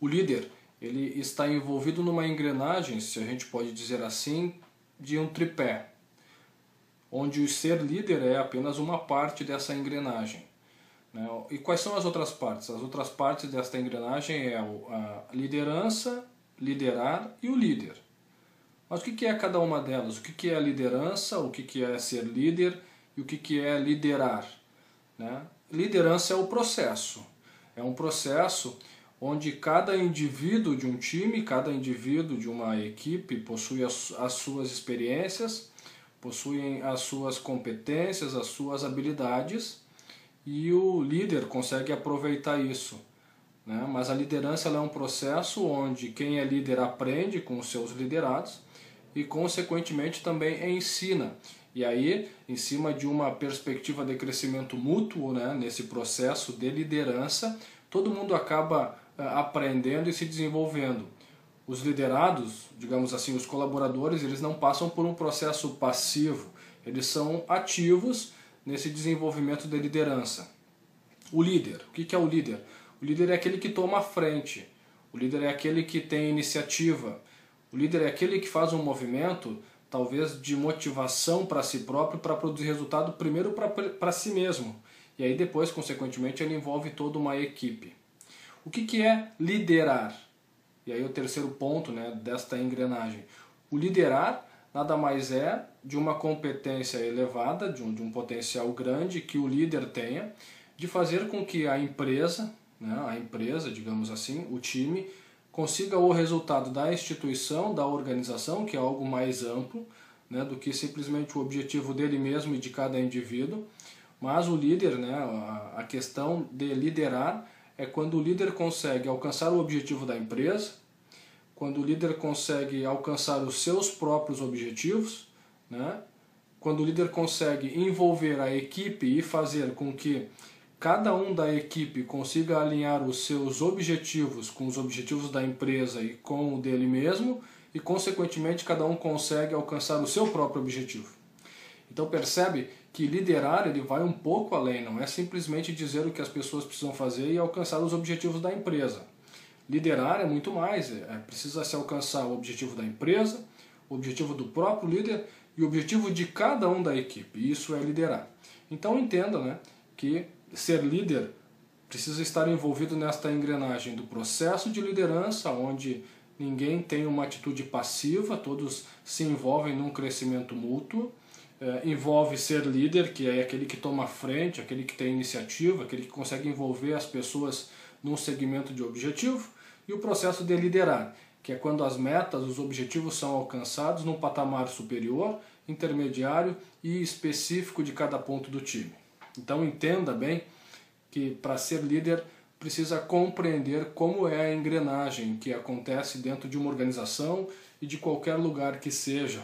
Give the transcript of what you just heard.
O líder ele está envolvido numa engrenagem, se a gente pode dizer assim, de um tripé, onde o ser líder é apenas uma parte dessa engrenagem. Né? E quais são as outras partes? As outras partes desta engrenagem é a liderança, liderar e o líder. Mas o que é cada uma delas? O que é a liderança? O que é ser líder? E o que é liderar? Né? Liderança é o processo. É um processo onde cada indivíduo de um time, cada indivíduo de uma equipe possui as, as suas experiências, possuem as suas competências, as suas habilidades e o líder consegue aproveitar isso. Né? Mas a liderança é um processo onde quem é líder aprende com os seus liderados e, consequentemente, também ensina. E aí, em cima de uma perspectiva de crescimento mútuo, né, nesse processo de liderança, todo mundo acaba aprendendo e se desenvolvendo. Os liderados, digamos assim, os colaboradores, eles não passam por um processo passivo, eles são ativos nesse desenvolvimento de liderança. O líder, o que é o líder? O líder é aquele que toma a frente, o líder é aquele que tem iniciativa, o líder é aquele que faz um movimento, talvez de motivação para si próprio, para produzir resultado primeiro para si mesmo. E aí depois, consequentemente, ele envolve toda uma equipe. O que, que é liderar? E aí o terceiro ponto né, desta engrenagem. O liderar nada mais é de uma competência elevada, de um, de um potencial grande que o líder tenha, de fazer com que a empresa, né, a empresa, digamos assim, o time, consiga o resultado da instituição, da organização, que é algo mais amplo né, do que simplesmente o objetivo dele mesmo e de cada indivíduo. Mas o líder, né, a, questão de liderar é quando o líder consegue alcançar o objetivo da empresa, quando o líder consegue alcançar os seus próprios objetivos, né, quando o líder consegue envolver a equipe e fazer com que cada um da equipe consiga alinhar os seus objetivos com os objetivos da empresa e com o dele mesmo e consequentemente cada um consegue alcançar o seu próprio objetivo. Então percebe que liderar ele vai um pouco além, não é simplesmente dizer o que as pessoas precisam fazer e alcançar os objetivos da empresa. Liderar é muito mais, é, precisa se alcançar o objetivo da empresa, o objetivo do próprio líder e o objetivo de cada um da equipe. Isso é liderar. Então entenda né, que ser líder precisa estar envolvido nesta engrenagem do processo de liderança, onde ninguém tem uma atitude passiva, todos se envolvem num crescimento mútuo. É, envolve ser líder, que é aquele que toma frente, aquele que tem iniciativa, aquele que consegue envolver as pessoas num segmento de objetivo, e o processo de liderar, que é quando as metas, os objetivos são alcançados num patamar superior, intermediário e específico de cada ponto do time. Então entenda bem que para ser líder precisa compreender como é a engrenagem que acontece dentro de uma organização e de qualquer lugar que seja